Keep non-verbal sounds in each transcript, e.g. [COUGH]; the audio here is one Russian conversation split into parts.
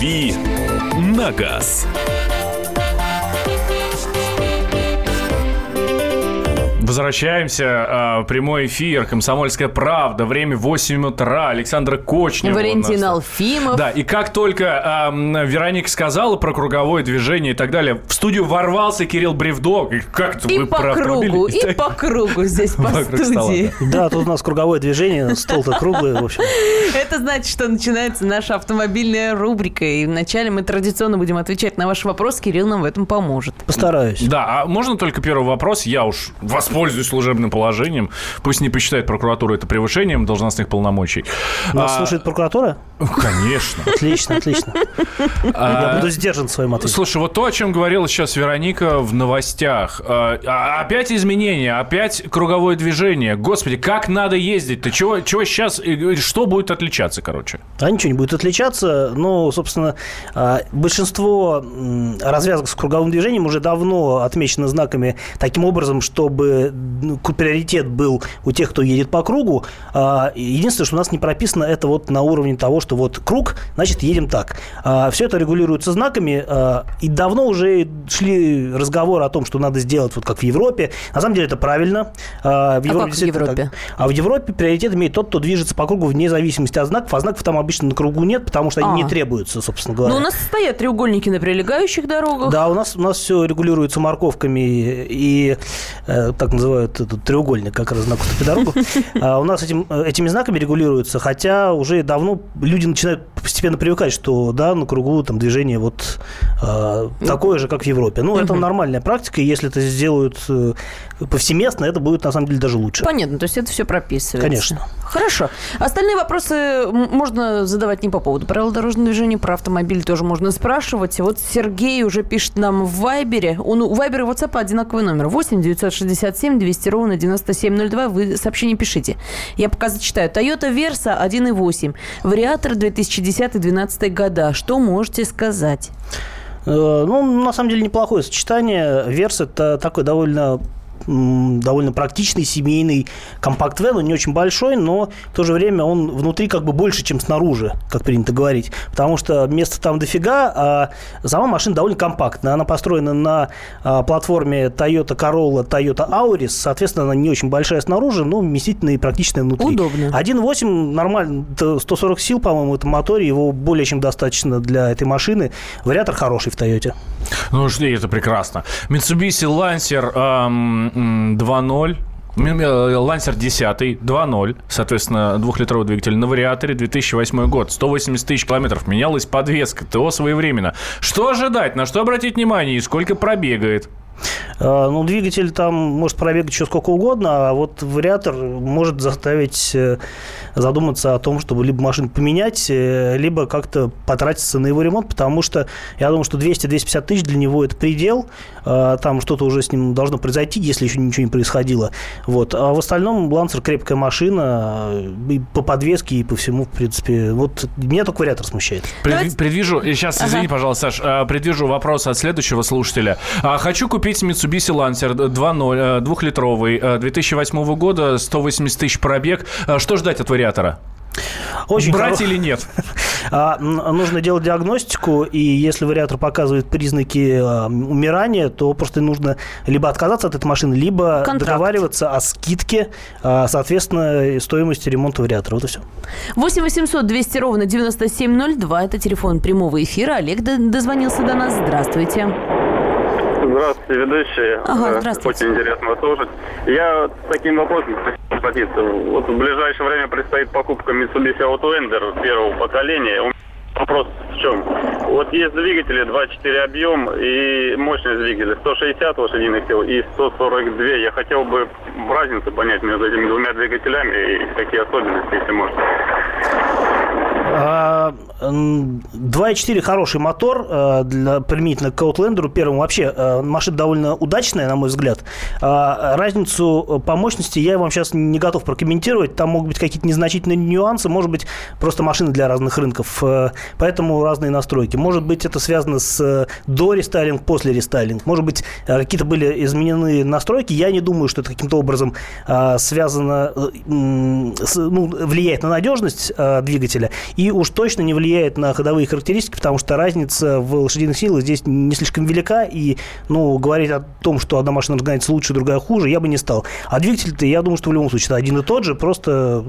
«Дави на газ». Возвращаемся. а, Прямой эфир. Комсомольская правда. Время 8 утра. Александра Кочнева. Валентин нас. Алфимов. Да, и как только м, Вероника сказала про круговое движение и так далее, в студию ворвался Кирилл Бревдо. И как это И вы по про кругу, и по кругу здесь по Вокруг стола, студии. Да, тут у нас круговое движение, стол-то круглый, в общем. Это значит, что начинается наша автомобильная рубрика. И вначале мы традиционно будем отвечать на ваши вопросы. Кирилл нам в этом поможет. Постараюсь. Да, а можно только первый вопрос? Я уж воспользуюсь служебным положением. Пусть не посчитает прокуратура это превышением должностных полномочий. Нас А, слушает прокуратура? Конечно. Отлично, отлично. Я буду сдержан в своем ответе. Слушай, вот то, о чем говорила сейчас Вероника в новостях. А, а, Опять изменения, опять круговое движение. Господи, как надо ездить-то? Чего, чего сейчас, что будет отличаться, короче? А ничего не будет отличаться. Но, собственно, а, большинство развязок с круговым движением уже давно отмечено знаками таким образом, чтобы ну, приоритет был у тех, кто едет по кругу. А, Единственное, что у нас не прописано, это вот на уровне того, что вот круг, значит, едем так. Все это регулируется знаками, а, и давно уже шли разговоры о том, что надо сделать вот как в Европе. На самом деле это правильно. А, В как в Европе? так. А в Европе приоритет имеет тот, кто движется по кругу вне зависимости от знаков, а знаков там обычно на кругу нет, потому что они А. не требуются, собственно говоря. Ну, у нас стоят треугольники на прилегающих дорогах. Да, у нас, у нас все регулируется морковками и, э, так называют этот треугольник, как раз на кустопе дорогу. [LAUGHS] А у нас э, этими знаками регулируется, хотя уже давно люди начинают постепенно привыкать, что да, на кругу там движение вот э, такое же, как в Европе. Ну, это нормальная практика, и если это сделают э, повсеместно, это будет на самом деле даже лучше. Понятно, то есть это все прописывается. Конечно. Хорошо. Остальные вопросы можно задавать не по поводу правил дорожного движения, про автомобиль тоже можно спрашивать. Вот Сергей уже пишет нам в Вайбере. Он, у Вайбера и WhatsApp одинаковый номер. 8 967 200 ровно 9702. Вы сообщение пишите. Я пока зачитаю. Toyota Versa 1.8. Вариатор 2010-2012 года. Что можете сказать? Э, Ну, на самом деле, неплохое сочетание. Верс – это такой довольно довольно практичный семейный компакт-вен, он не очень большой, но в то же время он внутри как бы больше, чем снаружи, как принято говорить, потому что места там дофига, а сама машина довольно компактная, она построена на а, платформе Toyota Corolla, Toyota Auris, соответственно, она не очень большая снаружи, но вместительная и практичная внутри. Удобно. 1.8 нормально, это 140 сил, по-моему, в этом моторе, его более чем достаточно для этой машины. Вариатор хороший в Тойоте. Ну, что это прекрасно. Mitsubishi Lancer эм, 2.0. Ми- э, Лансер 10, 2.0, соответственно, двухлитровый двигатель на вариаторе, 2008 год, 180 тысяч километров, менялась подвеска, ТО своевременно. Что ожидать, на что обратить внимание и сколько пробегает? Э, Ну, двигатель там может пробегать еще сколько угодно, а вот вариатор может заставить э, задуматься о том, чтобы либо машину поменять, э, либо как-то потратиться на его ремонт, потому что я думаю, что 200-250 тысяч для него это предел, Э, там что-то уже с ним должно произойти, если еще ничего не происходило. Вот. А в остальном Лансер крепкая машина, э, и по подвеске, и по всему, в принципе. Вот меня только вариатор смущает. Пред- Давайте- Предвижу, сейчас, извини, пожалуйста, Саш, а, предвижу вопрос от следующего слушателя. А, Хочу купить Mitsubishi Lancer 2.0, э, двухлитровый, э, 2008 года, 180 тысяч пробег. А, Что ждать от вариатора? Очень Брать хоро- или нет? [LAUGHS] А, нужно делать диагностику, и если вариатор показывает признаки а, умирания, то просто нужно либо отказаться от этой машины, либо Контракт. договариваться о скидке, а, соответственно, стоимости ремонта вариатора. Вот и все. 8 800 200 ровно 9702. Это телефон прямого эфира. Олег дозвонился до нас. Здравствуйте. Здравствуйте, ведущие. Ага, Э, здравствуйте. Очень интересно вас слушать. Я с таким вопросом хотел обратиться. Вот в ближайшее время предстоит покупка Mitsubishi Outlander первого поколения. У меня Вопрос в чем? Вот есть двигатели 2.4 объем и мощность двигателя 160 лошадиных сил и 142. Я хотел бы разницу понять между этими двумя двигателями и какие особенности, если можно. А, 2.4 хороший мотор а, для применительно к Outlander первому. Вообще, а, машина довольно удачная, на мой взгляд. А, Разницу по мощности я вам сейчас не готов прокомментировать. Там могут быть какие-то незначительные нюансы. Может быть, просто машины для разных рынков. А, Поэтому разные настройки. Может быть, это связано с э, до рестайлинг, после рестайлинг. Может быть, э, какие-то были изменены настройки. Я не думаю, что это каким-то образом связано, э, ну, влияет на надежность двигателя. И уж точно не влияет влияет на ходовые характеристики, потому что разница в лошадиных силах здесь не слишком велика, и, ну, говорить о том, что одна машина разгоняется лучше, другая хуже, я бы не стал. А двигатель-то, я думаю, что в любом случае это один и тот же, просто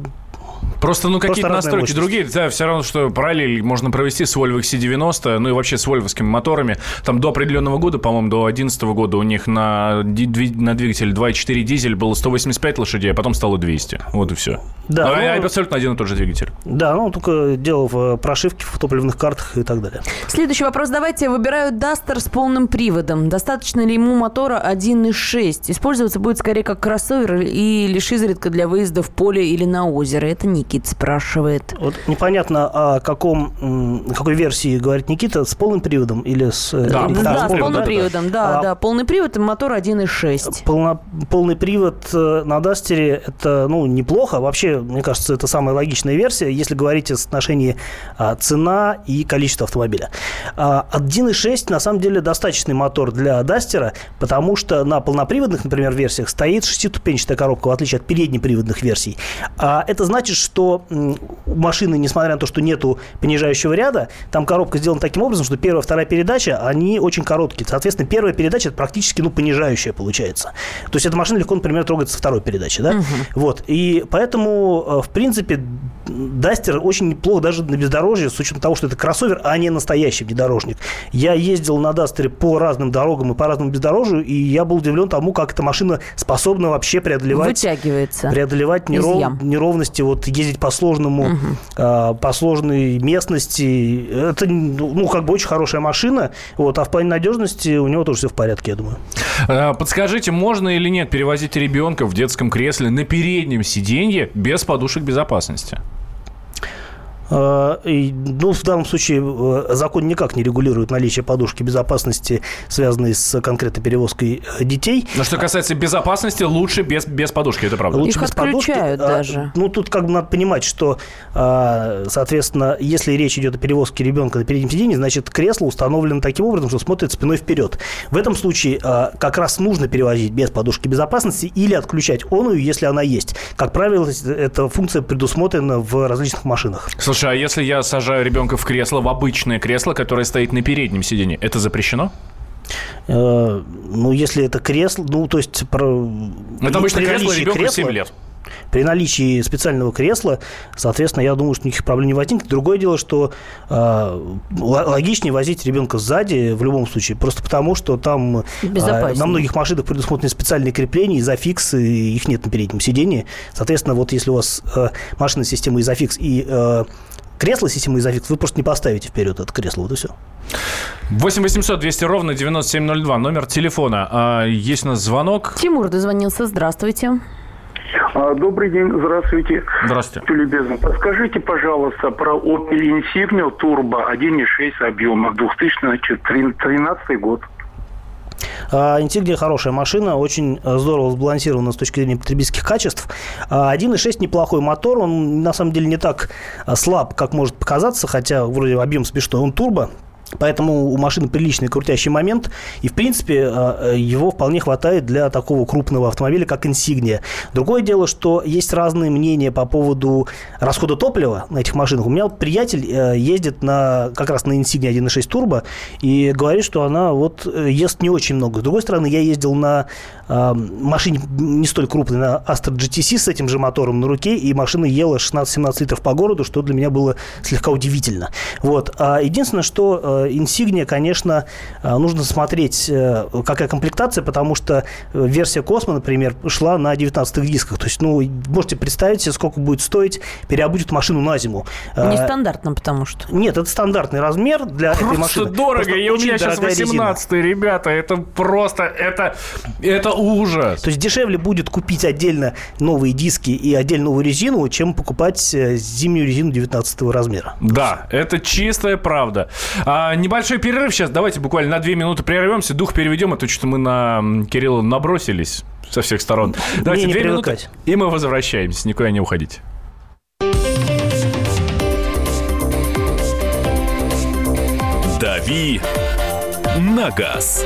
Просто, ну, какие-то настройки мощность. другие. Да, все равно, что параллель можно провести с Volvo XC90, ну и вообще с вольвовскими моторами. Там до определенного года, по-моему, до 2011 года у них на, на двигателе 2.4 дизель было 185 лошадей, а потом стало 200. Вот и все. Да, Ну, ну- абсолютно один и тот же двигатель. Да, ну, только дело в прошивке, в топливных картах и так далее. Следующий вопрос. Давайте. Выбираю Дастер с полным приводом. Достаточно ли ему мотора 1.6? Использоваться будет скорее как кроссовер и лишь изредка для выезда в поле или на озеро. Это Никит спрашивает. Вот непонятно, о каком, м, какой версии говорит Никита, с полным приводом или с... э, Да, или- полным Да, приводом, с полным да. приводом. Да, А- да. Полный привод и мотор 1.6. Полно- полный привод э, на Дастере это ну, неплохо. Вообще, мне кажется, это самая логичная версия, если говорить о соотношении а, цена и количество автомобиля. А, 1.6 на самом деле достаточный мотор для Дастера, потому что на полноприводных, например, версиях стоит шестиступенчатая коробка, в отличие от переднеприводных версий. А это значит, что у машины, несмотря на то, что нету понижающего ряда, там коробка сделана таким образом, что первая, вторая передача, они очень короткие. Соответственно, первая передача это практически ну, понижающая получается. То есть эта машина легко, например, трогается со второй передачи. Да? Вот. И поэтому, э, в принципе, Дастер очень неплохо даже на бездорожье, с учетом того, что это кроссовер, а не настоящий внедорожник. Я ездил на Дастере по разным дорогам и по разному бездорожью, и я был удивлен тому, как эта машина способна вообще преодолевать Вытягивается. преодолевать неров- неровности, вот ездить по сложному, а, по сложной местности. Это, ну, как бы очень хорошая машина, вот, а в плане надежности у него тоже все в порядке, я думаю. Э, Подскажите, можно или нет перевозить ребенка в детском кресле на переднем сиденье без подушек безопасности? А, и, ну, в данном случае э, закон никак не регулирует наличие подушки безопасности, связанной с конкретной перевозкой э, детей. Но что касается безопасности, лучше без, без подушки, это правда. Их отключают А, даже. Ну, тут как бы надо понимать, что, а, соответственно, если речь идет о перевозке ребенка на переднем сиденье, значит, кресло установлено таким образом, что смотрит спиной вперед. В этом случае а, как раз нужно перевозить без подушки безопасности или отключать оную, если она есть. Как правило, эта функция предусмотрена в различных машинах. Слушай, а если я сажаю ребенка в кресло, в обычное кресло, которое стоит на переднем сиденье, это запрещено? Э, Ну, если это кресло, ну, то есть... Про... Это обычно при кресло наличии ребенку кресла- 7 лет. При наличии специального кресла, соответственно, я думаю, что никаких проблем не возникнет. Другое дело, что э, логичнее возить ребенка сзади в любом случае, просто потому, что там э, на многих машинах предусмотрены специальные крепления, изофиксы, и их нет на переднем сидении. Соответственно, вот если у вас э, машина с системой изофикс и э, кресло с системой изофикс, вы просто не поставите вперед это кресло, вот и все. 8 800 200 ровно 9702, номер телефона. А, есть у нас звонок. Тимур дозвонился. Здравствуйте. А, Добрый день, здравствуйте. Здравствуйте. Любезны, подскажите, пожалуйста, про Opel Insignia Turbo 1.6 объема 2013 год. А, Insignia хорошая машина, очень э, здорово сбалансирована с точки зрения потребительских качеств. А, 1.6 неплохой мотор, он на самом деле не так а, слаб, как может показаться, хотя вроде объем смешной, он турбо. Поэтому у машины приличный крутящий момент, и, в принципе, э, его вполне хватает для такого крупного автомобиля, как Insignia. Другое дело, что есть разные мнения по поводу расхода топлива на этих машинах. У меня вот приятель э, ездит на, как раз на Insignia 1.6 Turbo и говорит, что она вот э, ест не очень много. С другой стороны, я ездил на машине не столь крупной, на Astra GTC с этим же мотором на руке, и машина ела 16-17 литров по городу, что для меня было слегка удивительно. Вот. А единственное, что Insignia, конечно, э, нужно смотреть, э, какая комплектация, потому что э, версия Космо, например, шла на 19 дисках. То есть, ну, можете представить себе, сколько будет стоить переобуть машину на зиму. Э, Нестандартно, потому что. Нет, это стандартный размер для этой Просто машины. дорого, Просто и у меня сейчас дорогая резина. 18 ребята, это просто, это, это ужас. То есть дешевле будет купить отдельно новые диски и отдельно новую резину, чем покупать зимнюю резину 19 размера. Да, это чистая правда. А, небольшой перерыв сейчас. Давайте буквально на две минуты прервемся, дух переведем, а то что-то мы на Кирилла набросились со всех сторон. Давайте не две минуты, привыкать. и мы возвращаемся. Никуда не уходите. «Дави на газ».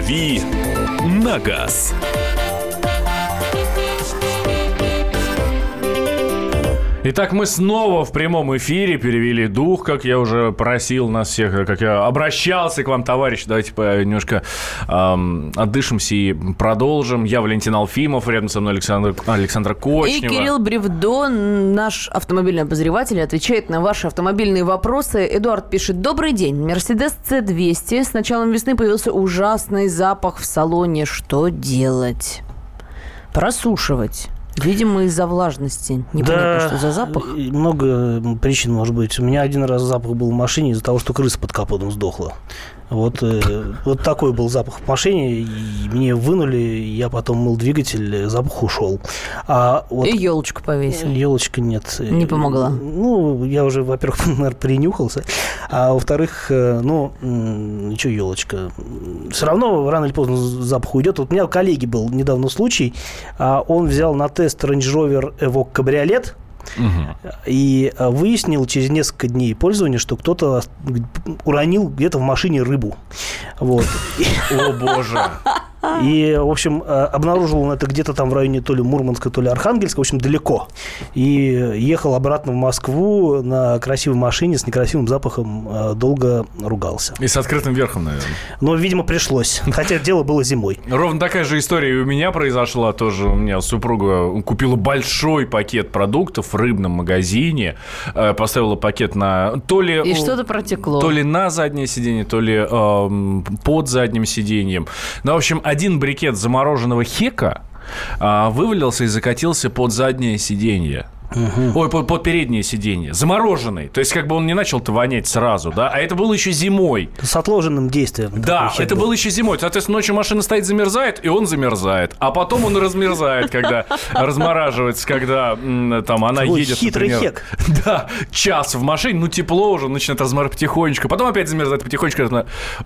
«Дави на газ». Итак, мы снова в прямом эфире перевели дух, как я уже просил нас всех, как я обращался к вам, товарищи. Давайте немножко эм, отдышимся и продолжим. Я Валентин Алфимов, рядом со мной Александр, Александр Кочнева. И Кирилл Бревдо, наш автомобильный обозреватель, отвечает на ваши автомобильные вопросы. Эдуард пишет, добрый день, Мерседес C200. С началом весны появился ужасный запах в салоне. Что делать? Просушивать. Видимо, из-за влажности. Непонятно, Да, что за запах. Много причин может быть. У меня один раз запах был в машине из-за того, что крыса под капотом сдохла. Вот, э, вот такой был запах в машине, и мне вынули, я потом мыл двигатель, запах ушел. А вот И елочку повесил. елочка нет. Не помогла? Ну, я уже, во-первых, [LAUGHS] наверное, принюхался, а во-вторых, э, ну, что елочка? Все равно рано или поздно запах уйдет. Вот у меня у коллеги был недавно случай, а он взял на тест Range Rover Evoque кабриолет, и а, выяснил через несколько дней пользования, что кто-то уронил где-то в машине рыбу. Вот. О, боже. И, в общем, э, обнаружил он это где-то там в районе то ли Мурманска, то ли Архангельска, в общем, далеко. И ехал обратно в Москву на красивой машине с некрасивым запахом, э, долго ругался. И с открытым верхом, наверное. Но, видимо, пришлось. Хотя дело было зимой. [LAUGHS] Ровно такая же история и у меня произошла тоже. У меня супруга купила большой пакет продуктов в рыбном магазине, э, поставила пакет на... То ли, И что-то протекло. То ли на заднее сиденье, то ли эм, под задним сиденьем. Ну, в общем, один брикет замороженного хека а, вывалился и закатился под заднее сиденье. Ой, под, под переднее сиденье. Замороженный. То есть, как бы он не начал-то вонять сразу, да? А это было еще зимой. С отложенным действием. Да, это был. было еще зимой. Соответственно, ночью машина стоит, замерзает, и он замерзает. А потом он размерзает, когда [LAUGHS] размораживается, когда там она едет, хитрый например, хек. [LAUGHS] Да, час в машине, ну тепло уже, начинает разморать потихонечку. Потом опять замерзает потихонечку.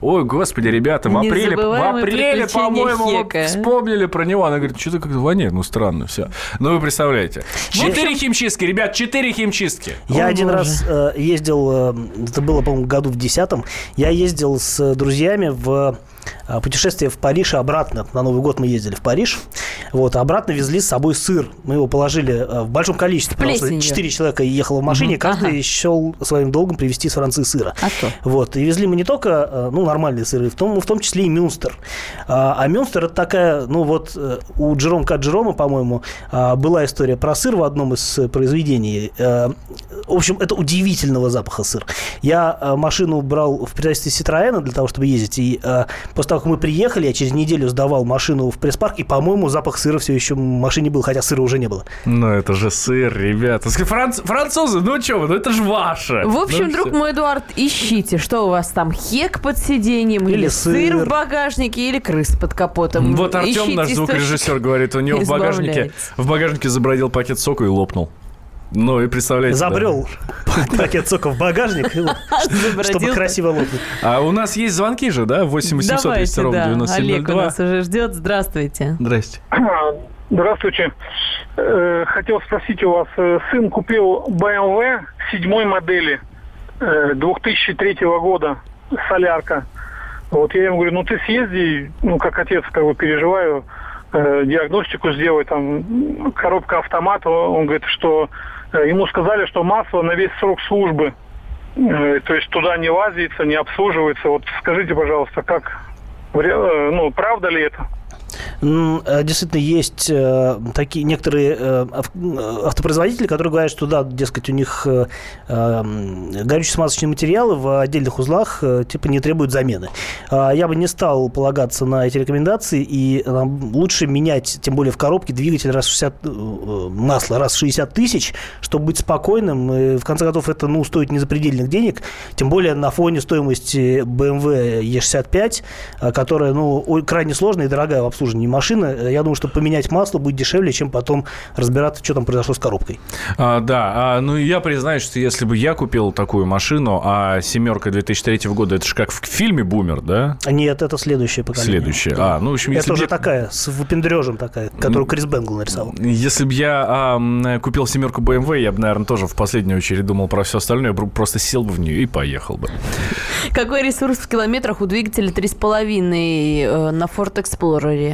Ой, господи, ребята, в апреле, в апреле, по-моему, Хека. вспомнили про него. Она говорит, что-то как-то воняет, ну странно все. Ну вы представляете. Четыре химчистки, ребят, четыре химчистки. Я О, один боже. раз э, ездил, э, это было, по-моему, году в десятом, я ездил с друзьями в путешествие в Париж и обратно. На Новый год мы ездили в Париж. Вот, а обратно везли с собой сыр. Мы его положили э, в большом количестве. потому что Плесенью. Четыре человека ехало в машине, каждый Ага. счел своим долгом привезти с Франции сыра. А то. Вот. И везли мы не только э, ну, нормальные сыры, в том, в том числе и Мюнстер. А, а Мюнстер это такая, ну вот э, у Джерома К. Джерома, по-моему, а, была история про сыр в одном из произведений. Э, В общем, это удивительного запаха сыр. Я машину брал в представительстве Ситроена для того, чтобы ездить. И после того, как мы приехали, я через неделю сдавал машину в пресс-парк, и, по-моему, запах сыра все еще в машине был, хотя сыра уже не было. Ну это же сыр, ребята. Франц- французы, ну что вы, ну это же ваше. В общем, Ну, друг всё. мой Эдуард, ищите, что у вас там, хек под сиденьем, или, Или сыр. сыр. в багажнике, или крыс под капотом. Вот Артем, Ищите наш звукорежиссер, говорит, у него в багажнике, в багажнике забродил пакет сока и лопнул. Ну и представляете. да. Забрел [LAUGHS] пакет сока в багажник, [LAUGHS] чтобы красиво лопнуть. А у нас есть звонки же, да? 8 800 200 Давайте, ровно да. 9702. Олег у нас уже ждет. Здравствуйте. Здрасте. [CLEARS THROAT] Здравствуйте. Э, Хотел спросить у вас, э, сын купил BMW седьмой модели э, 2003 года, солярка. Вот я ему говорю, ну ты съезди, ну как отец, как бы переживаю, э, диагностику сделай, там коробка автомат. Он говорит, что э, ему сказали, что масло на весь срок службы. Э, То есть туда не лазится, не обслуживается. Вот скажите, пожалуйста, как, э, ну правда ли это? Э, Действительно, есть э, такие некоторые э, ав- автопроизводители, которые говорят, что да, дескать, у них м, горюче-смазочные материалы в отдельных узлах типа не требуют замены. А Я бы не стал полагаться на эти рекомендации, и лучше менять, тем более в коробке, двигатель раз в 60, э, э, масло раз в 60 тысяч, чтобы быть спокойным. И, в конце концов, это ну, стоит не запредельных денег, тем более на фоне стоимости BMW E65, э, которая ну, крайне сложная и дорогая в обслуживании машины, я думаю, что поменять масло будет дешевле, чем потом разбираться, что там произошло с коробкой. А, да, а, ну я признаюсь, что если бы я купил такую машину, а семерка 2003 года, это же как в фильме «Бумер», да? Нет, это следующее поколение. Следующее. А, ну, в общем, Это уже я... такая, с выпендрежем такая, которую Крис Бенгл нарисовал. Если бы я а, купил семерку BMW, я бы, наверное, тоже в последнюю очередь думал про все остальное, я просто сел бы в нее и поехал бы. Какой ресурс в километрах у двигателя 3,5 э, на Ford Explorer?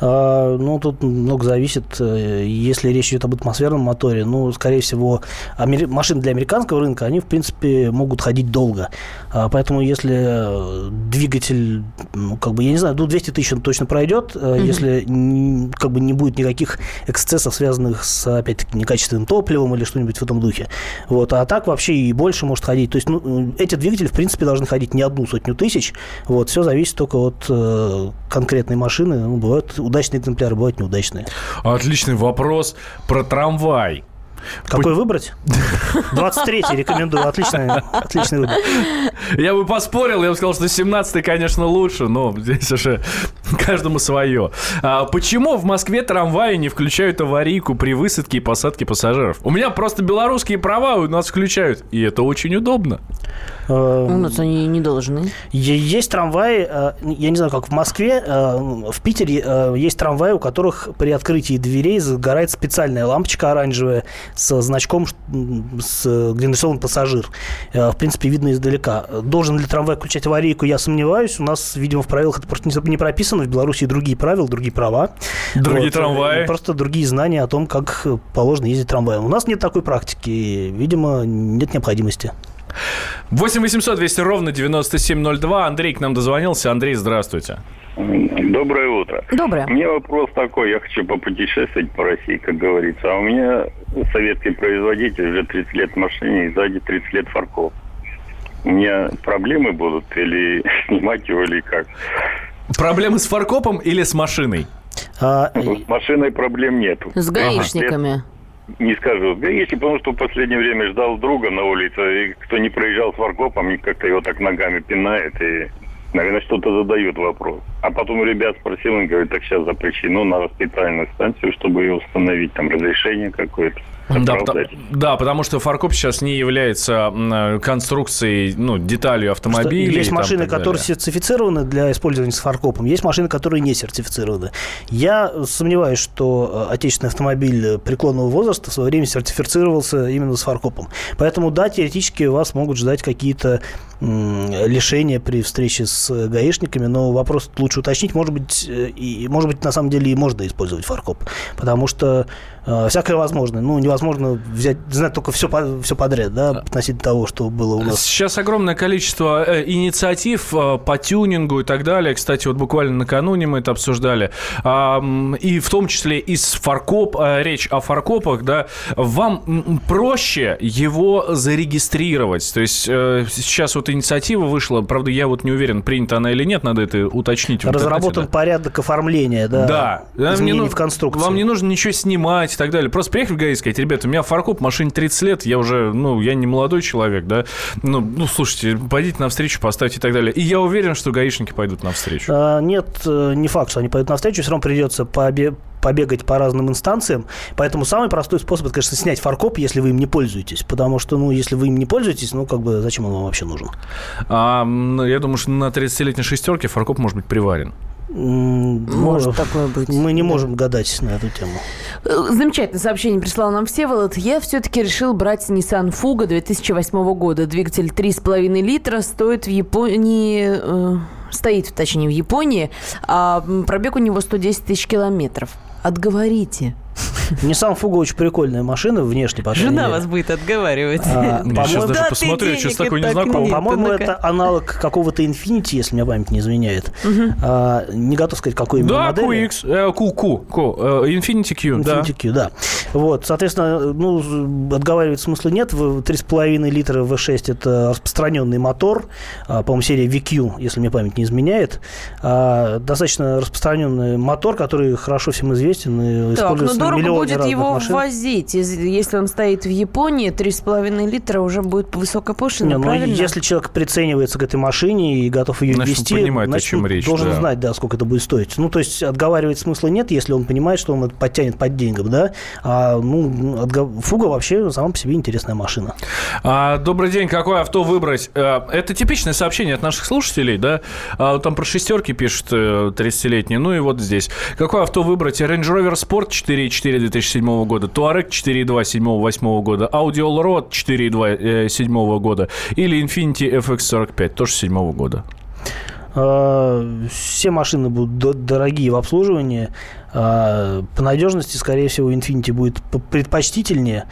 ну, тут много зависит. Э, если речь идет об атмосферном моторе, ну, скорее всего, машины для американского рынка, они, в принципе, могут ходить долго. А, поэтому, если э, двигатель, ну, как бы, я не знаю, до 200 тысяч он точно пройдет, mm-hmm. если как бы не будет никаких эксцессов, связанных с, опять-таки, некачественным топливом или что-нибудь в этом духе. Вот. А так вообще и больше может ходить. То есть, ну, эти двигатели, в принципе, должны ходить не одну сотню тысяч. Вот. Все зависит только от э, конкретной машины. Ну, бывают удачные экземпляры, бывают неудачные. Отличный вопрос про трамвай. Какой выбрать? [LAUGHS] 23-й рекомендую. Отличный, отличный выбор. Я бы поспорил, я бы сказал, что 17-й, конечно, лучше, но здесь уже [LAUGHS] каждому свое. А почему в Москве трамваи не включают аварийку при высадке и посадке пассажиров? У меня просто белорусские права у нас включают, и это очень удобно. У нас они не должны. Есть трамваи, э, я не знаю, как в Москве, э, в Питере э, есть трамваи, у которых при открытии дверей загорает специальная лампочка оранжевая с значком, с, где нарисован пассажир. В принципе, видно издалека. Должен ли трамвай включать аварийку, я сомневаюсь. У нас, видимо, в правилах это просто не прописано. В Беларуси другие правила, другие права. Другие вот. трамваи. Просто другие знания о том, как положено ездить трамваем. У нас нет такой практики. Видимо, нет необходимости. 8 800 200 ровно 9702. Андрей к нам дозвонился. Андрей, здравствуйте. Доброе утро. Доброе. У меня вопрос такой. Я хочу попутешествовать по России, как говорится. А у меня советский производитель уже 30 лет в машине и сзади 30 лет фарков. У меня проблемы будут или [LAUGHS] снимать его, или как? Проблемы с фаркопом или с машиной? А... С машиной проблем нету. С гаишниками. Ага не скажу. Если потому что в последнее время ждал друга на улице, и кто не проезжал с варгопом, как-то его так ногами пинает, и, наверное, что-то задают вопрос. А потом ребят спросил, он говорит, так сейчас запрещено на специальную станцию, чтобы ее установить, там разрешение какое-то. Да, потому, да, потому что фаркоп сейчас не является конструкцией, ну, деталью автомобиля. Есть машины, которые сертифицированы для использования с фаркопом, есть машины, которые не сертифицированы. Я сомневаюсь, что э, отечественный автомобиль преклонного возраста в свое время сертифицировался именно с фаркопом. Поэтому, да, теоретически вас могут ждать какие-то лишения при встрече с гаишниками, но вопрос лучше уточнить, может быть, э, и, может быть, на самом деле и можно использовать фаркоп, потому что э, всякое возможно. Ну, невозможно взять, знать только все, все подряд, да, относительно того, что было у нас. Сейчас огромное количество э, инициатив э, по тюнингу и так далее. Кстати, вот буквально накануне мы это обсуждали. Э, и в том числе из фаркоп, э, речь о фаркопах, да, вам проще его зарегистрировать. То есть э, сейчас вот инициатива вышла, правда, я вот не уверен, принята она или нет, надо это уточнить. Разработан да. порядок оформления, да, да. изменений мне, в конструкции. Вам не нужно ничего снимать так далее. Просто приехали в ГАИ и сказать, ребята, у меня фаркоп, машине 30 лет, я уже, ну, я не молодой человек, да, ну, ну слушайте, пойдите навстречу, поставьте и так далее. И я уверен, что гаишники пойдут навстречу. А, нет, э, не факт, что они пойдут навстречу, все равно придется побе побегать по разным инстанциям. Поэтому самый простой способ, это, конечно, снять фаркоп, если вы им не пользуетесь. Потому что, ну, если вы им не пользуетесь, ну, как бы, зачем он вам вообще нужен? А, я думаю, что на 30-летней шестерке фаркоп может быть приварен. Может такое быть. Мы не можем гадать на эту тему. Э, замечательное сообщение прислал нам Всеволод. Я все-таки решил брать Nissan Fuga 2008 года. Двигатель 3,5 литра стоит в Японии... Э, стоит, точнее, в Японии, а пробег у него 110 тысяч километров. Отговорите. Nissan Fuga очень прикольная машина, внешне, по Жена мере. вас будет отговаривать. А, Я сейчас даже да посмотрю, что такое не знакомо. По-моему, это аналог какого-то Infinity, если меня память не изменяет. Угу. А, не готов сказать, какой именно да, модели. QX, э, Q, Q, Q, э, Infinity Q, Infinity да. Q, да. Вот, соответственно, ну, отговаривать смысла нет. 3,5 литра V6 – это распространенный мотор, а, по-моему, серия VQ, если мне память не изменяет. А, достаточно распространенный мотор, который хорошо всем известен и так, используется на миллионах технологий будет его машин. возить? Из- Если он стоит в Японии, 3,5 литра уже будет высокая пошлина, Не, ну, правильно? если человек приценивается к этой машине и готов ее Значит, вести, понимает, о чем он речь, должен да. знать, да, сколько это будет стоить. Ну, то есть отговаривать смысла нет, если он понимает, что он это подтянет под деньгам, да. А, ну, отго- фуга вообще сама по себе интересная машина. А, добрый день, какое авто выбрать? Э, Это типичное сообщение от наших слушателей, да? А, Там про шестерки пишут э, 30-летние. Ну и вот здесь. Какое авто выбрать? Range Rover Sport 4.4 2007 года, Touareg 4.2 7-8 года, Audi Allroad 4.2 7 года или Infiniti FX45 тоже 7 года. А, Все машины будут до- дорогие в обслуживании. А, По надежности, скорее всего, Infiniti будет предпочтительнее.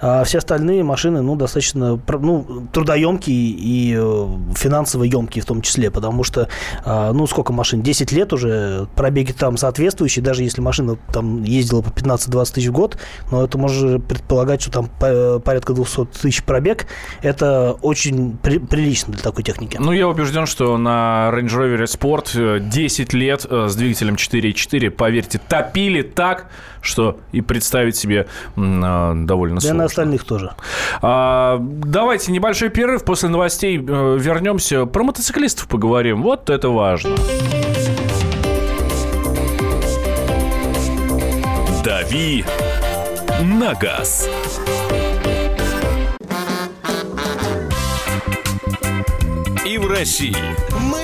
А все остальные машины, ну, достаточно ну, трудоемкие и э, финансово емкие в том числе, потому что, а, ну, сколько машин? 10 лет уже, пробеги там соответствующие, даже если машина там ездила по 15-20 тысяч в год, но это можно предполагать, что там по- порядка 200 тысяч пробег. Это очень при- прилично для такой техники. Ну, я убежден, что на Range Rover Sport э, 10 лет э, с двигателем 4.4, поверьте, топили так, что и представить себе а, довольно Да и сложно. на остальных тоже. А, давайте небольшой перерыв. После новостей э, вернемся. Про мотоциклистов поговорим. Вот это важно. «Дави на газ». И в России, Мысли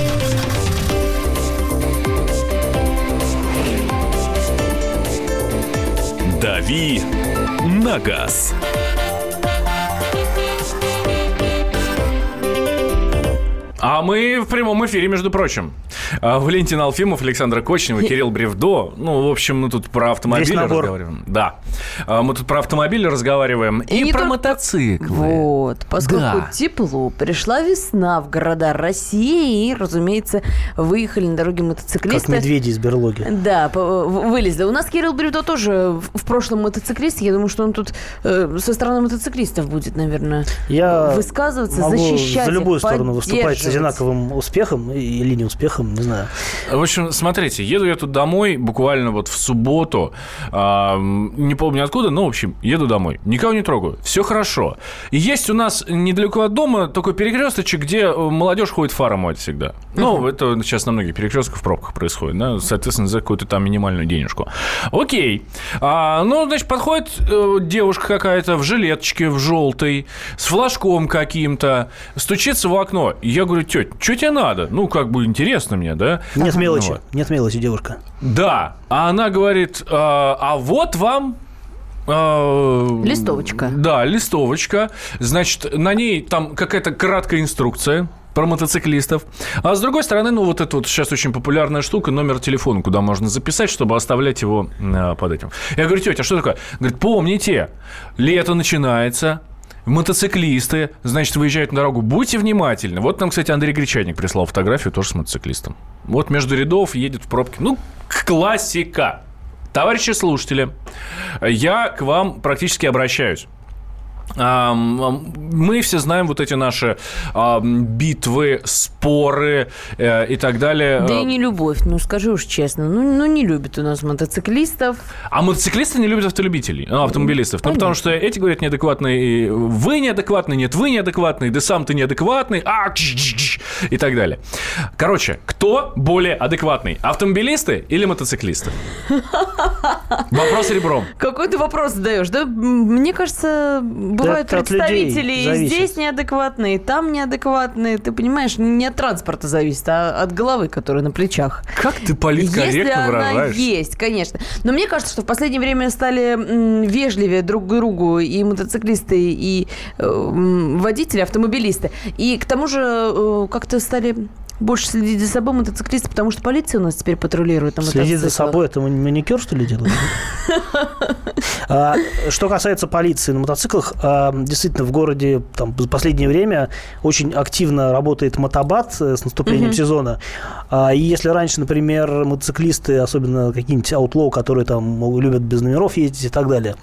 «Дави на газ». А мы в прямом эфире, между прочим. А, Валентин Алфимов, Александр Кочнева, Кирилл Бревдо. Ну, в общем, мы тут про автомобили разговариваем. Да. А, Мы тут про автомобили разговариваем. И, не про только- мотоциклы. Вот, поскольку Да. тепло, пришла весна в города России, и, разумеется, выехали на дороге Как мотоциклисты. медведи из берлоги. Да, вылезли. У нас Кирилл Брюдо тоже в прошлом мотоциклист. Я думаю, что он тут э, со стороны мотоциклистов будет, наверное, Я высказываться, могу защищать за любую сторону выступать с одинаковым успехом и- или неуспехом, не знаю. В общем, смотрите, еду я тут домой буквально вот в субботу. м, не помню откуда, но, в общем, еду домой. Никого не трогаю. Все хорошо. И есть у нас недалеко от дома такой перекресточек, где э, молодежь ходит фары моет всегда. Ну, это сейчас на многих перекрестках в пробках происходит, да, соответственно, за какую-то там минимальную денежку. Окей. А, ну, значит, подходит э, девушка какая-то в жилеточке, в желтой, с флажком каким-то, стучится в окно. Я говорю, тетя, что тебе надо? Ну, как бы интересно мне, да? Нет мелочи, вот. нет мелочи, девушка. Да, а она говорит, а, а вот вам... а, Листовочка. Да, листовочка. Значит, на ней там какая-то краткая инструкция про мотоциклистов. А с другой стороны, ну, вот это вот сейчас очень популярная штука, номер телефона, куда можно записать, чтобы оставлять его а, под этим. Я говорю, тетя, а что такое? Говорит, помните, лето начинается, мотоциклисты, значит, выезжают на дорогу. Будьте внимательны. Вот нам, кстати, Андрей Гречаник прислал фотографию тоже с мотоциклистом. Вот между рядов едет в пробке. Ну, классика. Товарищи слушатели, я к вам практически обращаюсь. Мы все знаем вот эти наши битвы, споры э, и так далее. Да и не любовь, ну скажи уж честно. Ну, ну не любят у нас мотоциклистов. А мотоциклисты не любят автолюбителей, ну, автомобилистов. Ну, потому что эти говорят неадекватные, и вы неадекватный, нет, вы неадекватный, да сам ты неадекватный, а, кш, кш, кш, и так далее. Короче, кто более адекватный, автомобилисты или мотоциклисты? [LAUGHS] Вопрос ребром. Какой ты вопрос задаешь? Да, мне кажется, бывают людей представители здесь неадекватные, и там неадекватные. Ты понимаешь, не от транспорта зависит, а от головы, которая на плечах. Как ты Если политкорректно она выражаешься? есть, конечно. Но мне кажется, что в последнее время стали вежливее друг к другу и мотоциклисты, и э, водители, автомобилисты. И к тому же э, как-то стали больше следить за собой мотоциклисты, потому что полиция у нас теперь патрулирует на Следить за собой, это маникюр, что ли, делают? [LAUGHS] А, Что касается полиции на мотоциклах, а, действительно, в городе там, в последнее время очень активно работает мотобат э, с наступлением сезона. А, И если раньше, например, мотоциклисты, особенно какие-нибудь аутлоу, которые там любят без номеров ездить и так далее,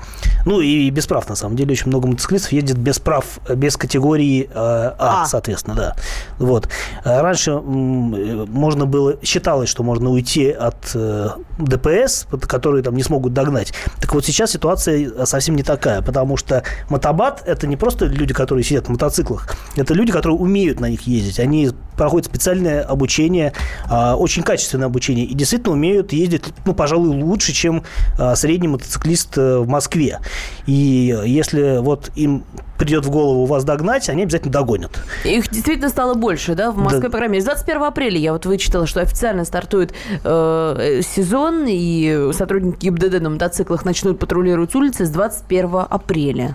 ну и без прав, на самом деле, очень много мотоциклистов ездит без прав, без категории э, А, соответственно, да. Вот. Раньше можно было, считалось, что можно уйти от э, ДПС, которые там не смогут догнать. Так вот сейчас ситуация э, совсем не такая, потому что мотобат – это не просто люди, которые сидят в мотоциклах, это люди, которые умеют на них ездить. Они проходят специальное обучение, а, очень качественное обучение, и действительно умеют ездить, ну, пожалуй, лучше, чем а, средний мотоциклист э, в Москве. И э, если вот им придет в голову вас догнать, они обязательно догонят. Их действительно стало больше, да, в Москве, Да. по крайней мере. С 21 апреля я вот вычитала, что официально стартует э, э, сезон, и сотрудники ГИБДД на мотоциклах начнут патрулировать улицы с 21 апреля.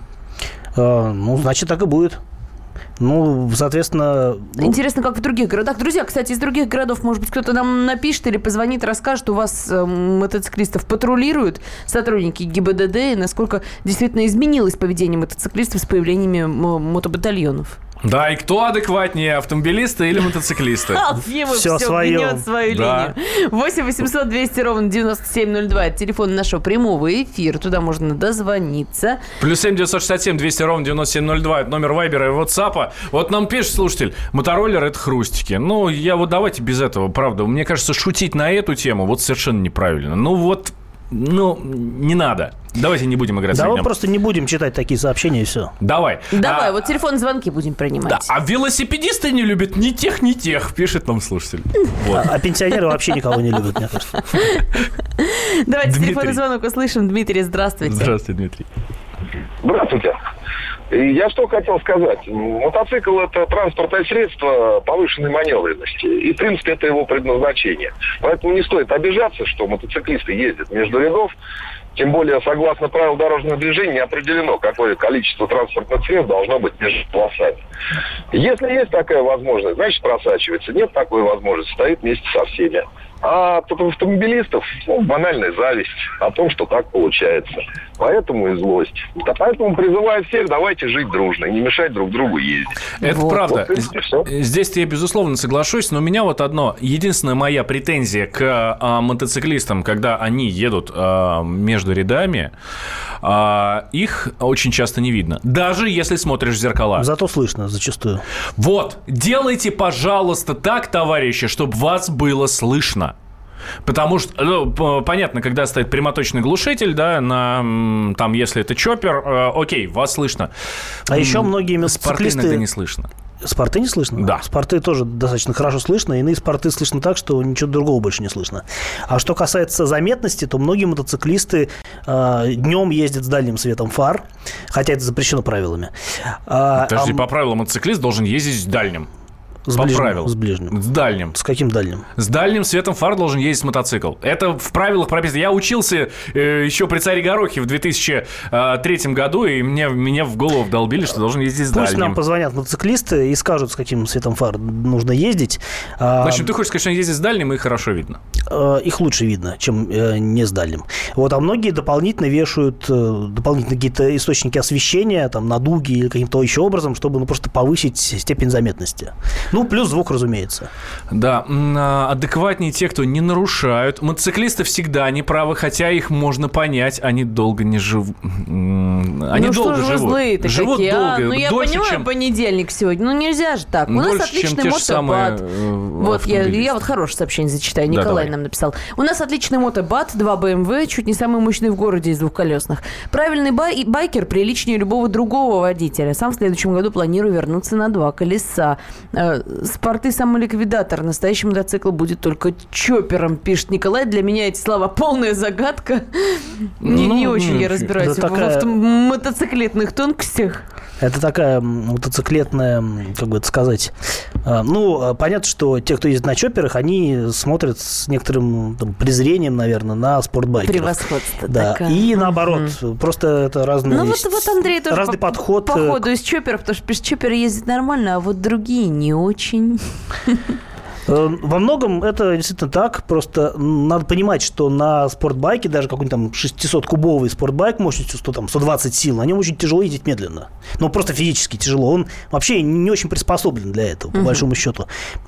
А, Ну, значит, так и будет. Ну, соответственно... ну, Интересно, как в других городах. Друзья, кстати, из других городов, может быть, кто-то нам напишет или позвонит, расскажет, у вас э, мотоциклистов патрулируют сотрудники ГИБДД, и насколько действительно изменилось поведение мотоциклистов с появлениями мотобатальонов. Да, и кто адекватнее, автомобилисты или мотоциклисты? [LAUGHS] Алфимов Всё все своё. гнет свою Да. линию. 8 800 200 ровно 9702. Это телефон нашего прямого эфира. Туда можно дозвониться. Плюс 7 967 200 ровно 9702. Это номер Вайбера и Ватсапа. Вот нам пишет слушатель, мотороллер это хрустики. Ну, я вот давайте без этого, правда. Мне кажется, шутить на эту тему вот совершенно неправильно. Ну вот, ну, не надо. Давайте не будем играть Давай просто не будем читать такие сообщения и все. Давай. Давай, А, вот телефон звонки будем принимать. Да, а велосипедисты не любят ни тех, ни тех, пишет нам слушатель. [LAUGHS] Вот. А пенсионеры вообще никого не любят, мне кажется. Давайте телефонный звонок услышим. Дмитрий, здравствуйте. Здравствуйте, Дмитрий. Здравствуйте. И Я что хотел сказать. Мотоцикл – это транспортное средство повышенной маневренности. И, в принципе, это его предназначение. Поэтому не стоит обижаться, что мотоциклисты ездят между рядов. Тем более, согласно правилам дорожного движения, не определено, какое количество транспортных средств должно быть между полосами. Если есть такая возможность, значит просачивается. Нет такой возможности, стоит вместе со всеми. А от автомобилистов ну, банальная зависть о том, что так получается. Поэтому и злость. Да поэтому призываю всех, давайте жить дружно и не мешать друг другу ездить. Это Вот. правда. Вот, всё. Здесь я, безусловно, соглашусь, но у меня вот одно. Единственная моя претензия к а, мотоциклистам, когда они едут а, между рядами, а, их очень часто не видно. Даже если смотришь в зеркала. Зато слышно зачастую. Вот, делайте, пожалуйста, так, товарищи, чтобы вас было слышно. Потому что, ну, понятно, когда стоит прямоточный глушитель, да, на, м, там, если это чоппер, э, окей, вас слышно. А еще многие Спорты мотоциклисты... иногда не слышно. Спорты не слышно? Да. Спорты тоже достаточно хорошо слышно. Иные спорты слышно так, что ничего другого больше не слышно. А что касается заметности, то многие мотоциклисты э, днем ездят с дальним светом фар, хотя это запрещено правилами. А, Подожди, а по правилам мотоциклист должен ездить с дальним. С по ближним, правилам. С ближним. С дальним. С каким дальним? С дальним светом фар должен ездить мотоцикл. Это в правилах прописано. Я учился э, еще при царе Горохе в 2003 году, и мне, меня в голову вдолбили, что должен ездить с Пусть нам дальним. позвонят мотоциклисты и скажут, с каким светом фар нужно ездить. А, В общем, ты хочешь сказать, что они ездят с дальним, и хорошо видно. э, их лучше видно, чем э, не с дальним. Вот, а многие дополнительно вешают э, дополнительно какие-то источники освещения, там, на дуги или каким-то еще образом, чтобы ну, просто повысить степень заметности. Ну, плюс звук, разумеется. Да, а, адекватнее те, кто не нарушают. Мотоциклисты всегда не правы, хотя их можно понять, они долго не живут. Они ну долго что же вы живут. злые-то живут какие, а? долго, Ну я дольше, понимаю, чем... понедельник сегодня. Ну нельзя же так. У нас Дольше, чем отличный мотобат. э, Вот, я, я вот хорошее сообщение зачитаю. Да, Николай давай. нам написал. У нас отличный мотобат, 2 BMW, чуть не самый мощный в городе из двухколесных. Правильный бай- байкер приличнее любого другого водителя. Сам в следующем году планирую вернуться на два колеса. Э, Спорты самоликвидатор. Настоящий мотоцикл будет только чопером, пишет Николай. Для меня эти слова полная загадка. Не, Ну, не очень я разбираюсь в- в такая- авто- мотоциклетных тонкостях. Это такая мотоциклетная, как бы это сказать, э, ну, э, понятно, что те, кто ездит на чоперах, они смотрят с некоторым там, презрением, наверное, на спортбайкеров. Превосходство. Да, такое. и наоборот, просто это разные Ну вот, вот Андрей тоже разный по, подход. по э, из чоперов, потому что чопер ездит нормально, а вот другие не очень. Э, Во многом это действительно так. Просто надо понимать, что на спортбайке, даже какой-нибудь там 600-кубовый спортбайк мощностью 100, там, 120 сил, на нем очень тяжело ездить медленно. Ну, просто физически тяжело. Он вообще не очень приспособлен для этого, по Мгм. большому счету.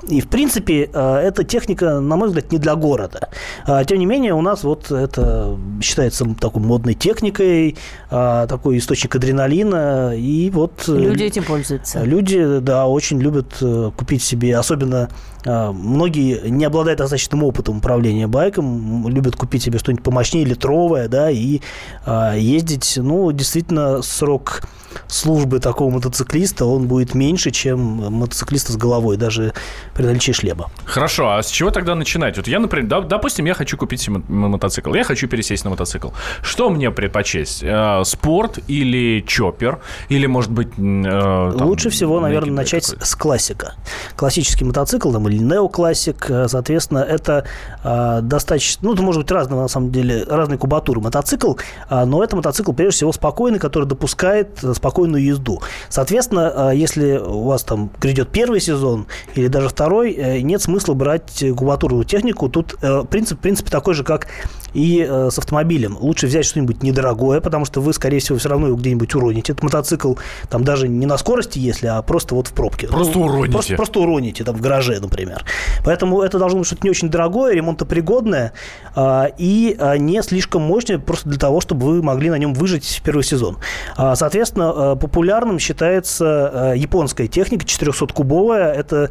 И, в принципе, э, эта техника, на мой взгляд, не для города. А, Тем не менее, у нас вот это считается такой модной техникой, а, такой источник адреналина. И вот... э, Люди этим пользуются. Люди, да, очень любят э, купить себе, особенно э, многие не обладают достаточным опытом управления байком, любят купить себе что-нибудь помощнее, литровое, да, и э, ездить, ну, действительно, срок службы такого мотоциклиста, он будет меньше, чем мотоциклиста с головой, даже при наличии шлема. Хорошо, а с чего тогда начинать? Вот я, например, да- допустим, я хочу купить себе мо- мотоцикл, я хочу пересесть на мотоцикл. Что мне предпочесть? Э, спорт или чоппер? Или, может быть, э, там, Лучше всего, наверное, начать какой-то? с классика. Классический мотоцикл там, или неоклассик, э, соответственно, это э, достаточно, ну, это может быть разного, на самом деле, разной кубатуры мотоцикл, а, но это мотоцикл, прежде всего, спокойный, который допускает э, спокойную езду. Соответственно, если у вас там грядет первый сезон или даже второй, нет смысла брать кубатурную технику. Тут принцип, в принципе, такой же, как и э, с автомобилем. Лучше взять что-нибудь недорогое, потому что вы, скорее всего, все равно его где-нибудь уроните. Этот мотоцикл там даже не на скорости, если, а просто вот в пробке. Просто Ну, уроните. Просто, просто уроните, там, в гараже, например. Поэтому это должно быть что-то не очень дорогое, ремонтопригодное а, и а, не слишком мощное, просто для того, чтобы вы могли на нем выжить в первый сезон. А, соответственно, а, популярным считается а, японская техника, 400-кубовая. Это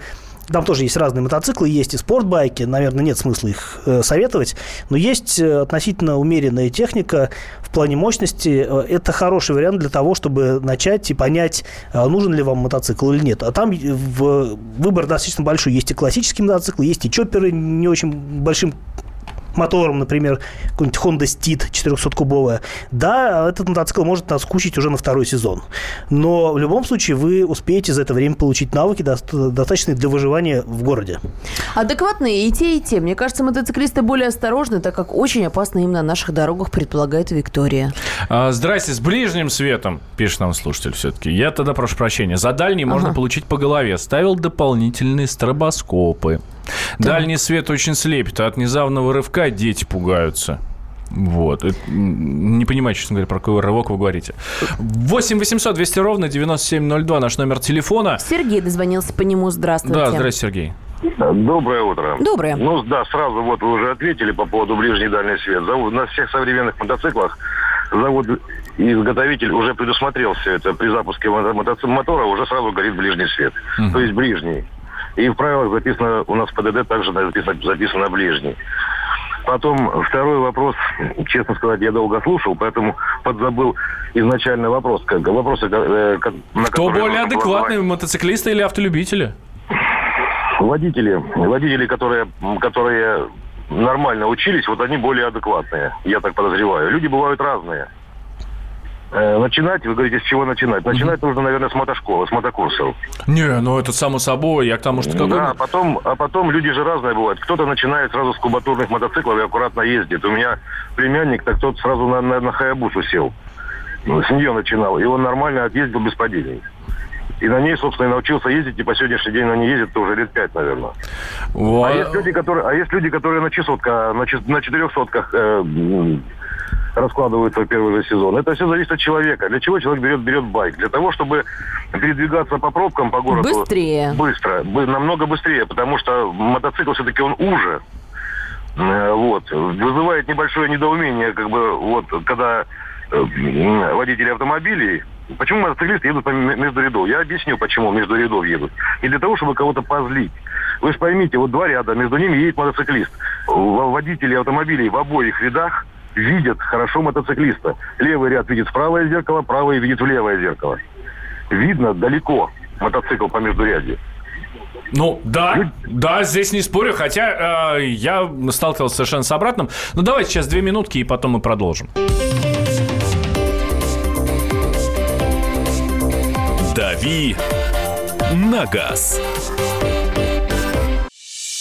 там тоже есть разные мотоциклы, есть и спортбайки, наверное, нет смысла их э, советовать, но есть э, относительно умеренная техника в плане мощности. Э, Это хороший вариант для того, чтобы начать и понять, нужен ли вам мотоцикл или нет. А там выбор достаточно большой. Есть и классические мотоциклы, есть и чопперы не очень большим мотором, например, какой-нибудь Honda Steed 400-кубовая, да, этот мотоцикл может наскучить уже на второй сезон. Но в любом случае вы успеете за это время получить навыки, доста- достаточные для выживания в городе. Адекватные и те, и те. Мне кажется, мотоциклисты более осторожны, так как очень опасно им на наших дорогах, предполагает Виктория. А, Здрасте, с ближним светом, пишет нам слушатель все-таки. Я тогда прошу прощения. За дальний можно Ага. получить по голове. Ставил дополнительные стробоскопы. Дальний свет очень слепит, а от внезапного рывка дети пугаются. Вот. М, Не понимаю, честно говоря, про какой рывок вы говорите. 8 800 200 ровно 9702 наш номер телефона. Сергей дозвонился по нему. Здравствуйте. Да, здрасте, Сергей. Доброе утро. Доброе. Ну да, сразу вот вы уже ответили по поводу ближний и дальний свет. На всех современных мотоциклах завод и изготовитель уже предусмотрел все это. При запуске мото- мотоцикла мотора уже сразу горит ближний свет. Мгм. То есть ближний. И в правилах записано, у нас в ПДД также записано, записано ближний. Потом второй вопрос, честно сказать, я долго слушал, поэтому подзабыл изначально вопрос. Как, вопросы, э, как- на Кто более адекватный, мотоциклисты или автолюбители? Водители, водители, которые, которые нормально учились, вот они более адекватные, я так подозреваю. Люди бывают разные. Э, Начинать, вы говорите, с чего начинать? Начинать нужно, наверное, с мотошколы, с мотокурсов. Не, ну это само собой. Я к тому, что какой... Да, а потом, а потом люди же разные бывают. Кто-то начинает сразу с кубатурных мотоциклов и аккуратно ездит. У меня племянник, так тот сразу на, на, на Хаябусу сел. Ну, С нее начинал. И он нормально отъездил без падений. И на ней, собственно, и научился ездить, и по сегодняшний день на ней ездит уже лет пять, наверное. Во- А есть люди, которые, а есть люди, которые на чесотка, на, на четырех сотках э, м, раскладывают свой первый же сезон. Это все зависит от человека. Для чего человек берет, берет байк? Для того, чтобы передвигаться по пробкам по городу. Быстрее. Быстро. бы- намного быстрее, потому что мотоцикл все-таки он уже. Э, Вот. Вызывает небольшое недоумение, как бы, вот, когда э, водители автомобилей Почему мотоциклисты едут между рядов? Я объясню, почему между рядов едут. Не для того, чтобы кого-то позлить. Вы же поймите, вот два ряда, между ними едет мотоциклист. В- Водители автомобилей в обоих рядах видят хорошо мотоциклиста. Левый ряд видит в правое зеркало, правый видит в левое зеркало. Видно далеко мотоцикл по междурядью. Ну, да, да, здесь не спорю, хотя э, я сталкивался совершенно с обратным. Ну, давайте сейчас две минутки, и потом мы продолжим. «Дави на газ».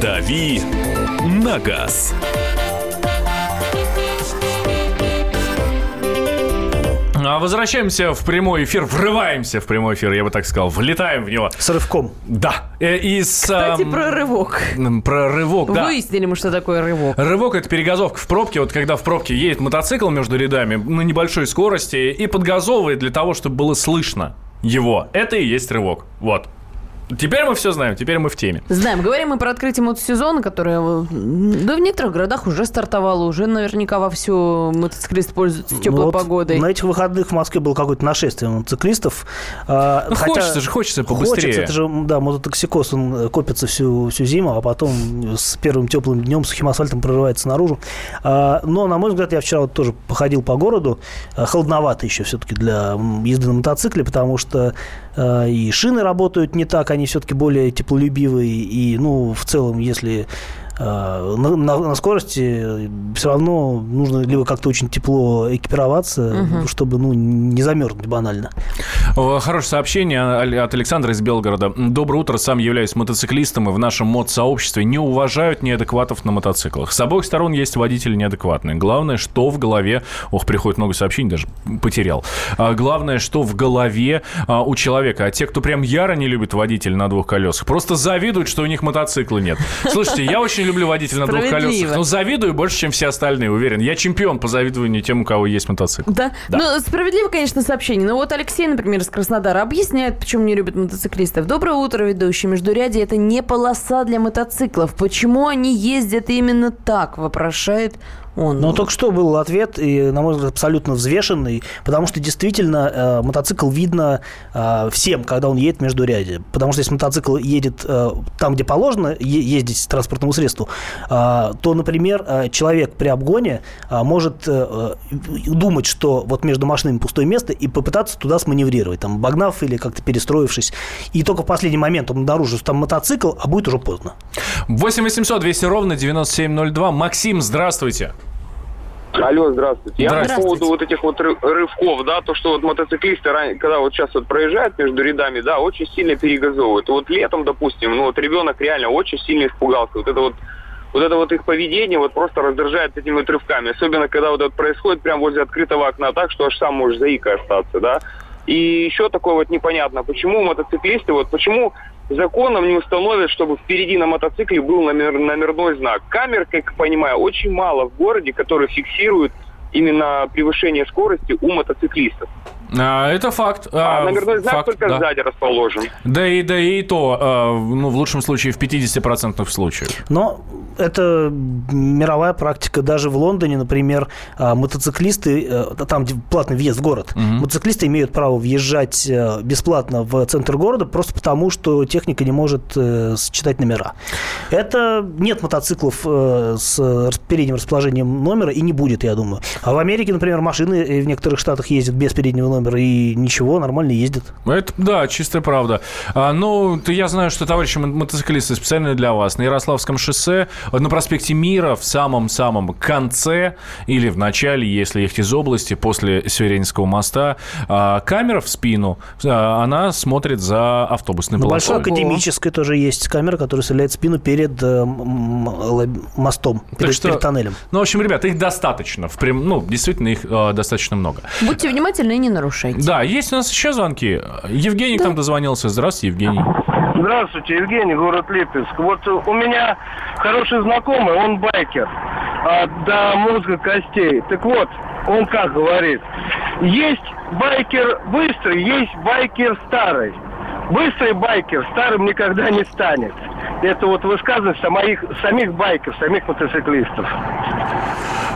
«Дави на газ». А Возвращаемся в прямой эфир, врываемся в прямой эфир, я бы так сказал, влетаем в него. С рывком. Да. Э, И с, Кстати, ам, про рывок. про рывок, да. Выяснили мы, что такое рывок. Рывок это перегазовка в пробке. Вот когда в пробке едет мотоцикл между рядами на небольшой скорости и подгазовывает для того, чтобы было слышно его. Это и есть рывок. Вот. Теперь мы все знаем, теперь мы в теме. Знаем, говорим мы про открытие мотосезона, которое э, да, в некоторых городах уже стартовало, уже наверняка вовсю мотоциклисты пользуются теплой Ну вот погодой. На этих выходных в Москве было какое-то нашествие мотоциклистов. А, Ну, хочется же, хочется побыстрее. Хочется, это же, да, мототоксикоз, он э, копится всю, всю зиму, а потом с первым теплым днем сухим асфальтом прорывается наружу. А, но, на мой взгляд, я вчера вот тоже походил по городу, а, холодновато еще все-таки для езды на мотоцикле, потому что и шины работают не так, они все-таки более теплолюбивые, и, ну, в целом, если на, на- на скорости все равно нужно либо как-то очень тепло экипироваться, чтобы ну, не замерзнуть банально. Хорошее сообщение от Александра из Белгорода. Доброе утро, сам являюсь мотоциклистом, и в нашем мод-сообществе не уважают неадекватов на мотоциклах. С обоих сторон есть водители неадекватные. Главное, что в голове... Ох, приходит много сообщений, даже потерял. А, Главное, что в голове а, у человека. А те, кто прям яро не любит водителей на двух колесах, просто завидуют, что у них мотоцикла нет. Слушайте, я очень люблю водителей на двух колесах, но завидую больше, чем все остальные, уверен. Я чемпион по завидованию тем, у кого есть мотоцикл. Да? Да. Ну, справедливо, конечно, сообщение. Но вот Алексей, например, из Краснодара объясняет, почему не любит мотоциклистов. Доброе утро, ведущий. Междурядье – это не полоса для мотоциклов. Почему они ездят именно так, вопрошает он. Но только что был ответ, и, на мой взгляд, абсолютно взвешенный, потому что действительно э, мотоцикл видно э, всем, когда он едет между ряде. Потому что если мотоцикл едет э, там, где положено е- ездить транспортному средству, э, то, например, э, человек при обгоне э, может э, э, думать, что вот между машинами пустое место, и попытаться туда сманеврировать, там, обогнав или как-то перестроившись. И только в последний момент он обнаружит, что там мотоцикл, а будет уже поздно. 8 800 200 ровно 9702. Максим, здравствуйте. Алло, здравствуйте. Я Здравствуйте. по поводу вот этих вот ры- рывков, да, то, что вот мотоциклисты, когда вот сейчас вот проезжают между рядами, да, очень сильно перегазовывают. Вот летом, допустим, ну вот ребенок реально очень сильно испугался. Вот это вот вот это вот их поведение вот просто раздражает этими вот рывками. Особенно, когда вот это происходит прямо возле открытого окна так, что аж сам можешь заикой остаться, да. И еще такое вот непонятно, почему мотоциклисты, вот почему законом не установят, чтобы впереди на мотоцикле был номер, номерной знак. Камер, как понимаю, очень мало в городе, которые фиксируют именно превышение скорости у мотоциклистов. А, это факт. А А, номерной знак факт, только да. сзади расположен. Да и, да и то, а, ну, в лучшем случае, в 50% случаев. Но это мировая практика. Даже в Лондоне, например, а, мотоциклисты, э, там, где платный въезд в город, мотоциклисты имеют право въезжать э, бесплатно в центр города просто потому, что техника не может э, считать номера. Это нет мотоциклов с передним расположением номера и не будет, я думаю. А в Америке, например, машины в некоторых штатах ездят без переднего номера и ничего, нормально ездят. Это, да, чистая правда. А, ну, то я знаю, что товарищи мо- мотоциклисты специально для вас на Ярославском шоссе, на проспекте Мира, в самом-самом конце или в начале, если ехать из области, после Северинского моста, а, камера в спину, а, она смотрит за автобусной На полосой. Большой академической тоже есть камера, которая стреляет в спину перед э, мостом, перед, что- перед тоннелем. Ну, в общем, ребята, их достаточно. В прям- ну, действительно, их э, достаточно много. Будьте внимательны и не нарушайте. Да, есть у нас еще звонки. Евгений к нам дозвонился. Здравствуйте, Евгений. Здравствуйте, Евгений, город Липецк. Вот у меня хороший знакомый, он байкер а, до мозга костей. Так вот, он как говорит, есть байкер быстрый, есть байкер старый. Быстрый байкер старым никогда не станет. Это вот высказывание самих, самих байкеров, самих мотоциклистов.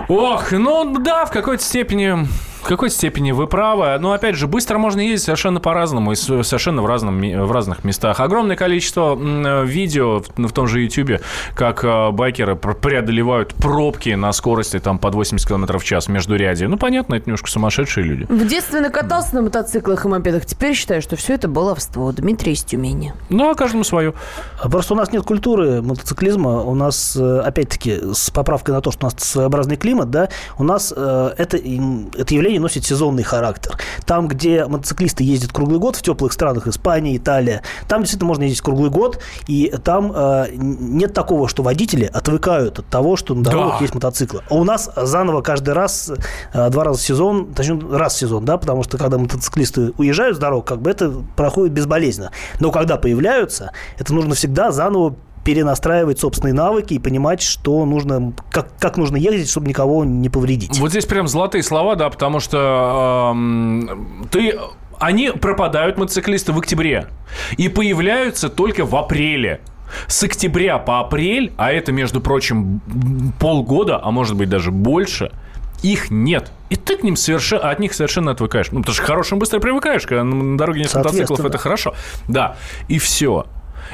Ох, ну да, в какой-то степени В какой степени вы правы. Но, опять же, быстро можно ездить совершенно по-разному и совершенно в, разном, в разных местах. Огромное количество м, видео в, в том же YouTube, как э, байкеры пр- преодолевают пробки на скорости там под 80 км в час между ряди. Ну, понятно, это немножко сумасшедшие люди. В детстве накатался на мотоциклах и мопедах. Теперь считаю, что все это баловство. Дмитрий из Тюмени. Ну, а каждому свое. Просто у нас нет культуры мотоциклизма. У нас, э, опять-таки, с поправкой на то, что у нас своеобразный климат, да, у нас э, это, это явление носит сезонный характер. Там, где мотоциклисты ездят круглый год, в теплых странах Испания, Италия, там действительно можно ездить круглый год, и там э, нет такого, что водители отвыкают от того, что на дорогах Да. есть мотоциклы. А у нас заново каждый раз, э, два раза в сезон, точнее, раз в сезон, да, потому что когда мотоциклисты уезжают с дорог, как бы это проходит безболезненно. Но когда появляются, это нужно всегда заново перенастраивать собственные навыки и понимать, что нужно, как, как нужно ездить, чтобы никого не повредить. Вот здесь прям золотые слова, да, потому что эм, ты... Они пропадают, мотоциклисты, в октябре. И появляются только в апреле. С октября по апрель, а это, между прочим, полгода, а может быть даже больше, их нет. И ты к ним совершенно, от них совершенно отвыкаешь. Ну, потому что к хорошим быстро привыкаешь, когда на дороге нет мотоциклов, это хорошо. Да, и все.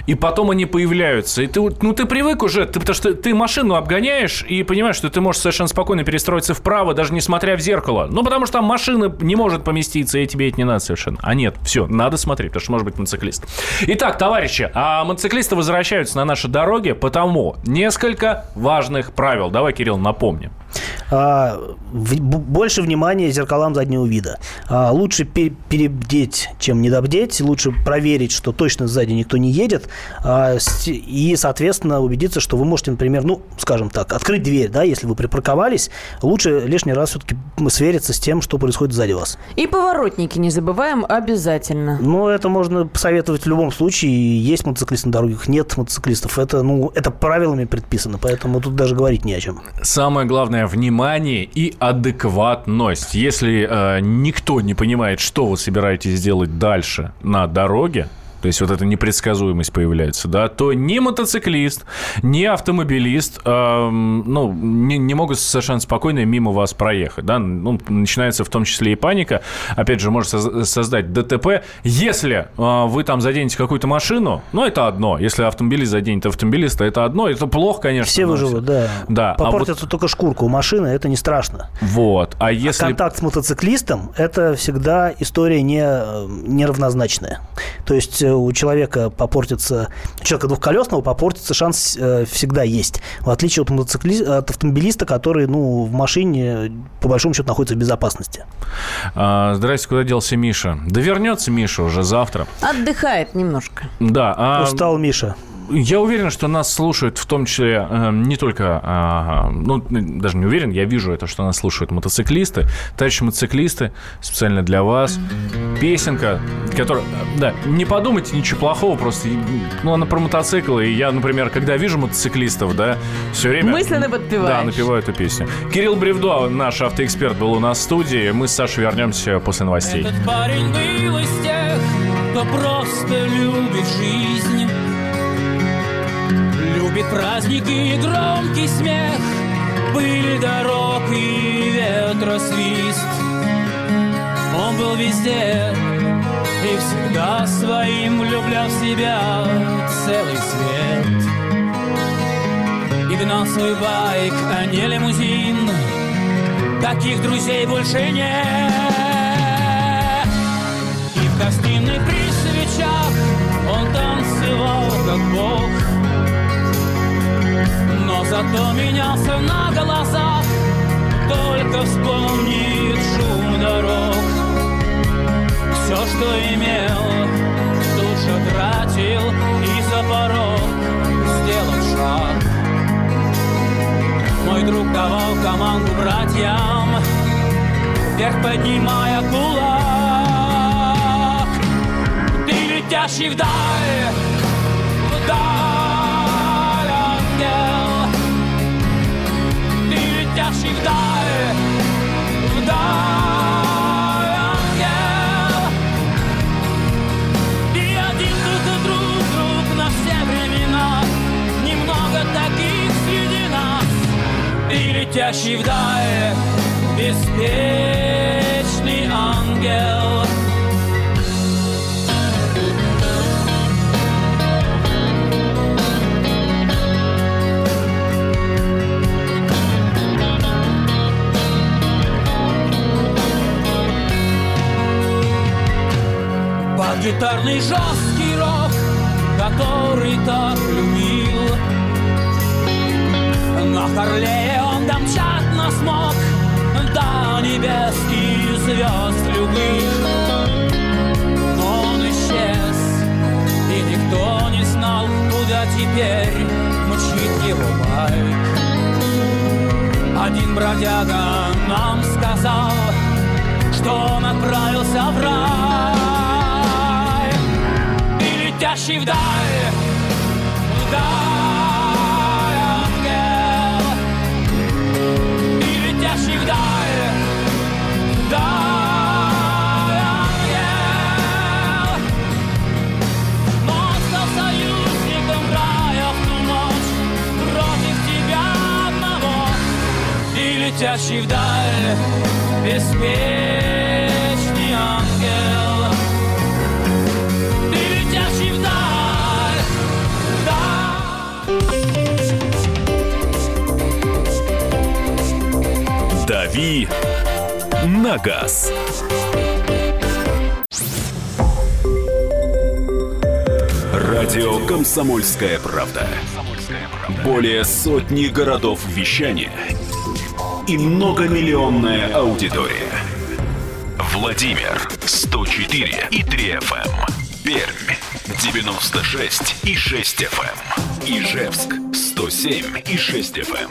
И потом они появляются. И ты, ну, ты привык уже, ты, потому что ты машину обгоняешь и понимаешь, что ты можешь совершенно спокойно перестроиться вправо, даже не смотря в зеркало. Ну, потому что там машина не может поместиться, и тебе это не надо совершенно. А нет, все, надо смотреть, потому что может быть мотоциклист. Итак, товарищи, а мотоциклисты возвращаются на наши дороги, потому несколько важных правил. Давай, Кирилл, напомним. А, больше внимания зеркалам заднего вида. А, лучше пе- перебдеть, чем недобдеть. Лучше проверить, что точно сзади никто не едет. А, с- и, соответственно, убедиться, что вы можете, например, ну, скажем так, открыть дверь, да, если вы припарковались. Лучше лишний раз все-таки свериться с тем, что происходит сзади вас. И поворотники не забываем обязательно. Но это можно посоветовать в любом случае. Есть мотоциклисты на дорогах, нет мотоциклистов. Это, ну, это правилами предписано, поэтому тут даже говорить не о чем. Самое главное – внимание и адекватность. Если э, никто не понимает, что вы собираетесь делать дальше на дороге, то есть вот эта непредсказуемость появляется, да, то ни мотоциклист, ни автомобилист, эм, ну, не, не могут совершенно спокойно мимо вас проехать, да, ну, начинается в том числе и паника, опять же, может соз- создать ДТП, если э, вы там заденете какую-то машину, ну, это одно, если автомобилист заденет автомобилиста, это одно, это плохо, конечно. Все выживут, да. Да, а вот- только шкурка у машины, это не страшно. Вот. А если... Контакт с мотоциклистом – это всегда история не, неравнозначная. То есть э, у человека попортится, у человека двухколесного попортится шанс э, всегда есть. В отличие от, мотоцикли... от автомобилиста, который ну, в машине по большому счету находится в безопасности. А, здрасте, куда делся Миша? Да вернется Миша уже завтра. Отдыхает немножко. Да. а- Устал Миша. Я уверен, что нас слушают в том числе э, не только, а, ну, даже не уверен, я вижу это, что нас слушают мотоциклисты. Товарищи мотоциклисты, специально для вас. Песенка, которая... Да, не подумайте ничего плохого, просто... Ну, она про мотоциклы. И я, например, когда вижу мотоциклистов, да, все время... Мысленно подпеваешь. Да, напеваю эту песню. Кирилл Бревдо, наш автоэксперт, был у нас в студии. Мы с Сашей вернемся после новостей. Этот парень был из тех, кто просто любит жизнь Любит праздники и громкий смех. Пыль дорог и ветросвист Он был везде и всегда своим влюблял в себя целый свет. И гнал свой байк, а не лимузин Таких друзей больше нет. И в гостиной при свечах Он танцевал как бог зато менялся на глазах Только вспомнит шум дорог. Все, что имел, тут же тратил И за порог сделал шаг. Мой друг давал команду братьям Вверх поднимая кулак. Ты летящий вдаль Вдаль, ангел летящий вдаль ангел И один только друг, все времена Немного таких среди нас И летящий вдаль беспечный ангел. Гитарный жесткий рок, который так любил. На Харлее он домчат смог до небес и звезд любых. Но он исчез, и никто не знал, куда теперь мчит его байк. Один бродяга нам сказал, что он отправился в рай. И летящий вдаль, вдаль ангел. И летящий вдаль, вдаль ангел. Но он стал союзником рая в ту ночь против тебя одного. И летящий вдаль беспечный на газ». Радио «Комсомольская правда». Более сотни городов вещания и многомиллионная аудитория. Владимир 104 и 3 FM. Пермь 96 и 6 FM. Ижевск 107 и 6 FM.